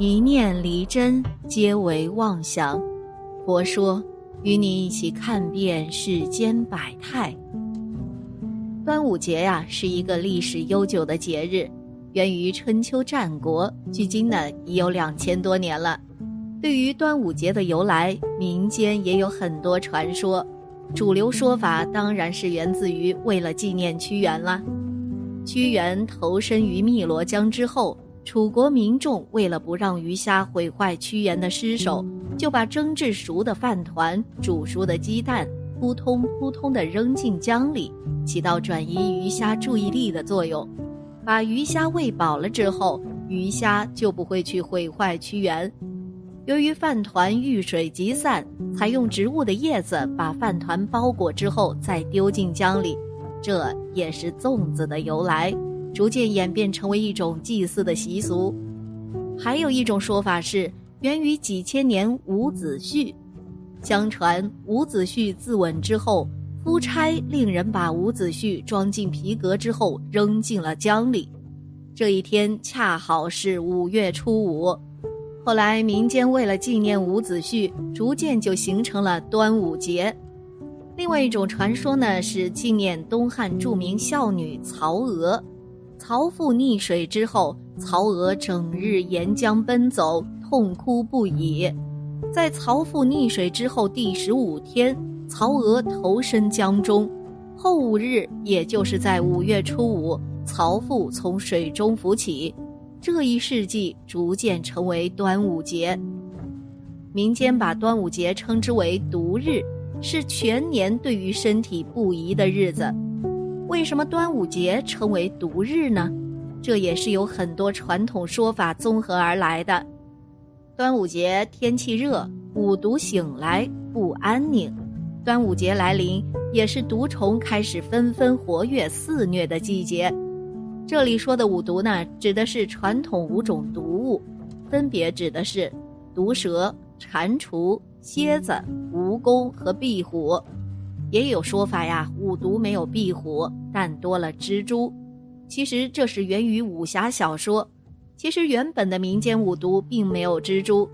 一念离真，皆为妄想。佛说，与你一起看遍世间百态。端午节呀，是一个历史悠久的节日，源于春秋战国，距今呢已有两千多年了。对于端午节的由来，民间也有很多传说。主流说法当然是源自于为了纪念屈原了。屈原投身于汨罗江之后。楚国民众为了不让鱼虾毁坏屈原的尸首，就把蒸制熟的饭团、煮熟的鸡蛋扑通扑通地扔进江里，起到转移鱼虾注意力的作用。把鱼虾喂饱了之后，鱼虾就不会去毁坏屈原。由于饭团遇水即散，采用植物的叶子把饭团包裹之后再丢进江里，这也是粽子的由来。逐渐演变成为一种祭祀的习俗，还有一种说法是源于几千年伍子胥。相传伍子胥自刎之后，夫差令人把伍子胥装进皮革之后扔进了江里。这一天恰好是五月初五。后来民间为了纪念伍子胥，逐渐就形成了端午节。另外一种传说呢，是纪念东汉著名孝女曹娥。曹父溺水之后，曹娥整日沿江奔走，痛哭不已。在曹父溺水之后第十五天，曹娥投身江中。后五日，也就是在五月初五，曹父从水中浮起。这一事迹逐渐成为端午节。民间把端午节称之为“毒日”，是全年对于身体不宜的日子。为什么端午节称为毒日呢？这也是有很多传统说法综合而来的。端午节天气热，五毒醒来不安宁。端午节来临，也是毒虫开始纷纷活跃肆虐的季节。这里说的五毒呢，指的是传统五种毒物，分别指的是毒蛇、蟾蜍、蝎子、蜈蚣和壁虎。也有说法呀，五毒没有壁虎，但多了蜘蛛。其实这是源于武侠小说。其实原本的民间五毒并没有蜘蛛，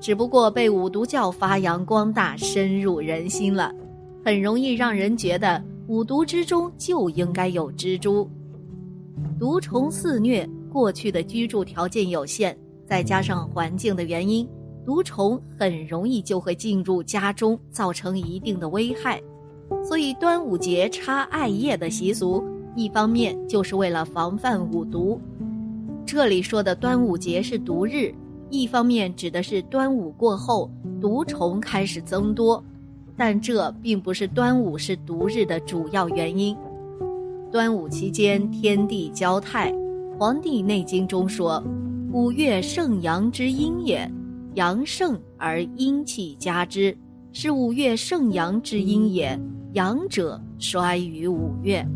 只不过被五毒教发扬光大，深入人心了，很容易让人觉得五毒之中就应该有蜘蛛。毒虫肆虐，过去的居住条件有限，再加上环境的原因，毒虫很容易就会进入家中，造成一定的危害。所以，端午节插艾叶的习俗，一方面就是为了防范五毒。这里说的端午节是毒日，一方面指的是端午过后毒虫开始增多，但这并不是端午是毒日的主要原因。端午期间天地交泰，《黄帝内经》中说：“五月盛阳之阴也，阳盛而阴气加之，是五月盛阳之阴也。”阳者衰于五月，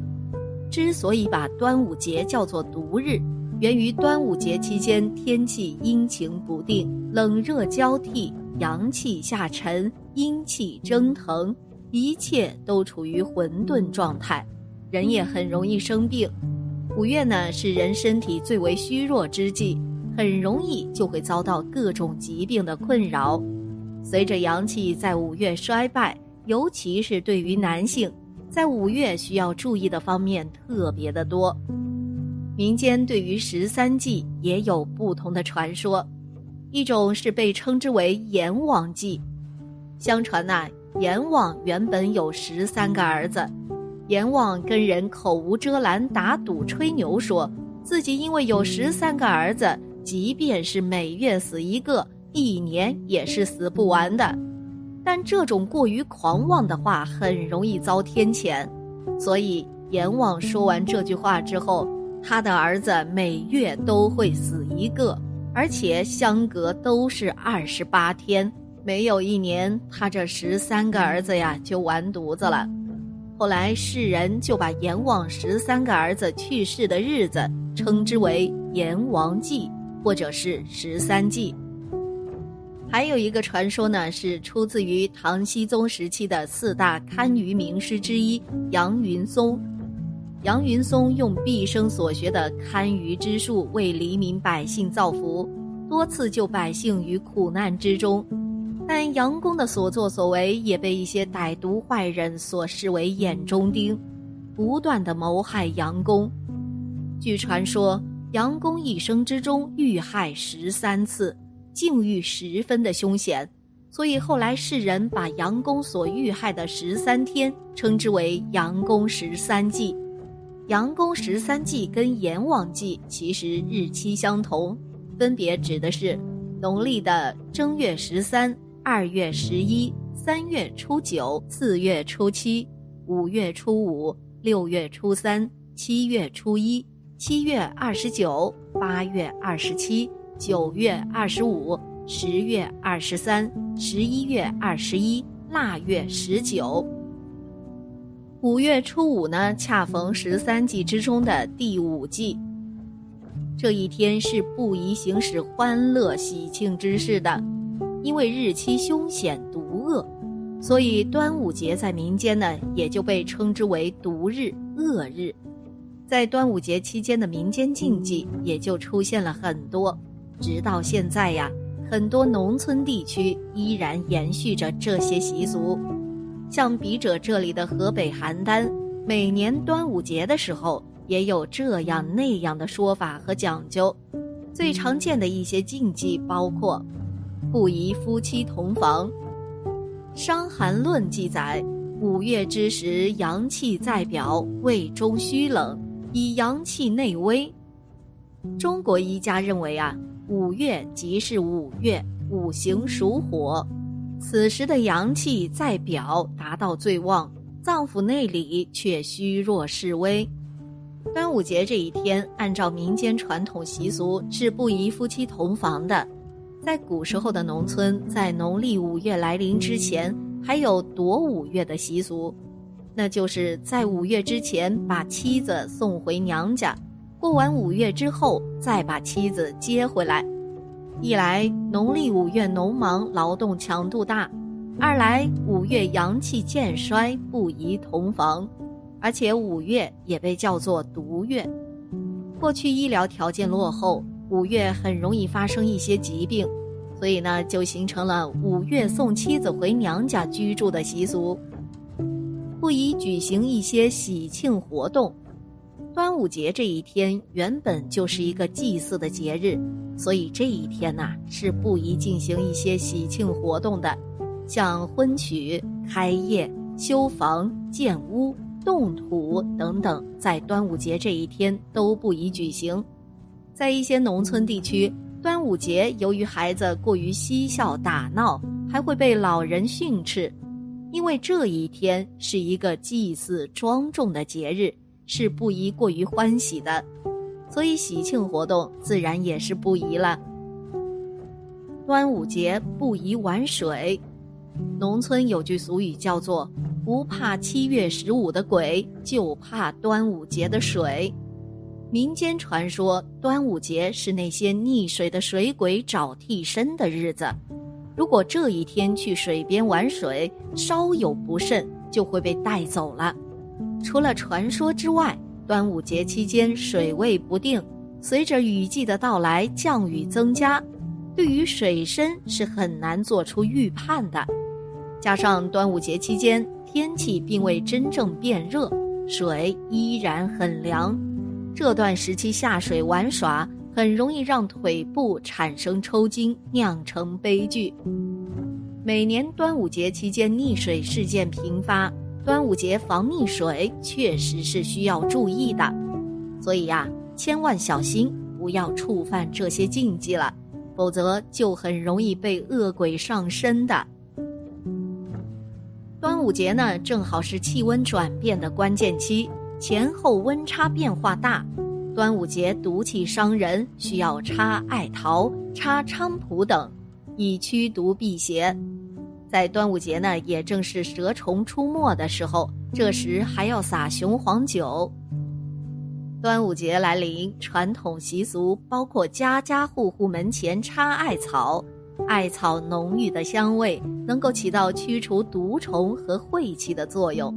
之所以把端午节叫做毒日，源于端午节期间天气阴晴不定，冷热交替，阳气下沉，阴气蒸腾，一切都处于混沌状态，人也很容易生病。五月呢是人身体最为虚弱之际，很容易就会遭到各种疾病的困扰。随着阳气在五月衰败。尤其是对于男性，在五月需要注意的方面特别的多。民间对于十三忌也有不同的传说，一种是被称之为阎王祭。相传呐，阎王原本有十三个儿子，阎王跟人口无遮拦打赌吹牛，说自己因为有十三个儿子，即便是每月死一个，一年也是死不完的。但这种过于狂妄的话很容易遭天谴，所以阎王说完这句话之后，他的儿子每月都会死一个，而且相隔都是二十八天，没有一年他这十三个儿子呀就完犊子了。后来世人就把阎王十三个儿子去世的日子称之为阎王祭，或者是十三祭。还有一个传说呢，是出自于唐僖宗时期的四大堪舆名师之一杨云松。杨云松用毕生所学的堪舆之术为黎民百姓造福，多次救百姓于苦难之中。但杨公的所作所为也被一些歹毒坏人所视为眼中钉，不断的谋害杨公。据传说，杨公一生之中遇害十三次，境遇十分的凶险，所以后来世人把杨公所遇害的十三天称之为“杨公十三祭”。杨公十三祭跟阎王祭其实日期相同，分别指的是农历的正月十三。二月十一、三月初九、四月初七、五月初五、六月初三、七月初一、七月二十九、八月二十七、九月二十五、十月二十三、十一月二十一、腊月十九。五月初五呢，恰逢十三季之中的第五季，这一天是不宜行使欢乐喜庆之事的。因为日期凶险毒恶，所以端午节在民间呢也就被称之为毒日、恶日。在端午节期间的民间禁忌也就出现了很多，直到现在呀，很多农村地区依然延续着这些习俗。像笔者这里的河北邯郸，每年端午节的时候也有这样那样的说法和讲究。最常见的一些禁忌包括。不宜夫妻同房，《伤寒论》记载，五月之时，阳气在表，胃中虚冷，以阳气内微。中国医家认为啊，五月即是五月，五行属火，此时的阳气在表达到最旺，脏腑内里却虚弱势微。端午节这一天，按照民间传统习俗，是不宜夫妻同房的。在古时候的农村，在农历五月来临之前，还有夺五月的习俗，那就是在五月之前把妻子送回娘家，过完五月之后再把妻子接回来。一来农历五月农忙，劳动强度大；二来五月阳气渐衰，不宜同房，而且五月也被叫做毒月。过去医疗条件落后。五月很容易发生一些疾病，所以呢，就形成了五月送妻子回娘家居住的习俗，不宜举行一些喜庆活动。端午节这一天原本就是一个祭祀的节日，所以这一天呐是不宜进行一些喜庆活动的，像婚娶、开业、修房、建屋、动土等等，在端午节这一天都不宜举行。在一些农村地区，端午节由于孩子过于嬉笑打闹，还会被老人训斥，因为这一天是一个祭祀庄重的节日，是不宜过于欢喜的，所以喜庆活动自然也是不宜了。端午节不宜玩水，农村有句俗语叫做“不怕七月十五的鬼，就怕端午节的水”。民间传说，端午节是那些溺水的水鬼找替身的日子。如果这一天去水边玩水，稍有不慎就会被带走了。除了传说之外，端午节期间水位不定，随着雨季的到来，降雨增加，对于水深是很难做出预判的。加上端午节期间天气并未真正变热，水依然很凉。这段时期下水玩耍很容易让腿部产生抽筋，酿成悲剧。每年端午节期间溺水事件频发，端午节防溺水确实是需要注意的。所以呀，千万小心，不要触犯这些禁忌了，否则就很容易被恶鬼上身的。端午节呢，正好是气温转变的关键期。前后温差变化大，端午节毒气伤人，需要插艾桃、插菖蒲等，以驱毒辟邪。在端午节呢，也正是蛇虫出没的时候，这时还要撒雄黄酒。端午节来临，传统习俗包括家家户户门前插艾草，艾草浓郁的香味能够起到驱除毒虫和晦气的作用。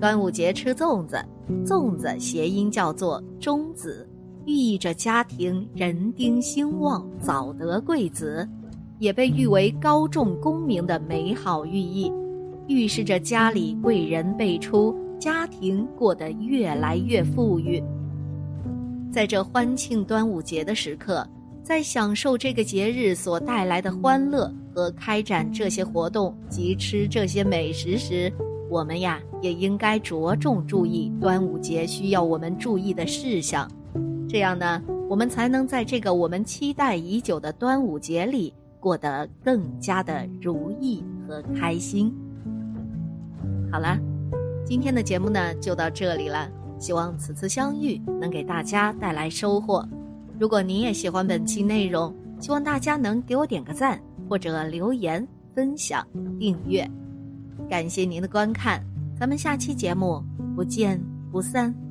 端午节吃粽子，粽子谐音叫做“中子”，寓意着家庭人丁兴旺、早得贵子，也被誉为高中功名的美好寓意，预示着家里贵人辈出，家庭过得越来越富裕。在这欢庆端午节的时刻，在享受这个节日所带来的欢乐和开展这些活动及吃这些美食时，我们呀也应该着重注意端午节需要我们注意的事项，这样呢，我们才能在这个我们期待已久的端午节里过得更加的如意和开心。好了，今天的节目呢就到这里了。希望此次相遇能给大家带来收获。如果您也喜欢本期内容，希望大家能给我点个赞，或者留言、分享、订阅。感谢您的观看，咱们下期节目不见不散。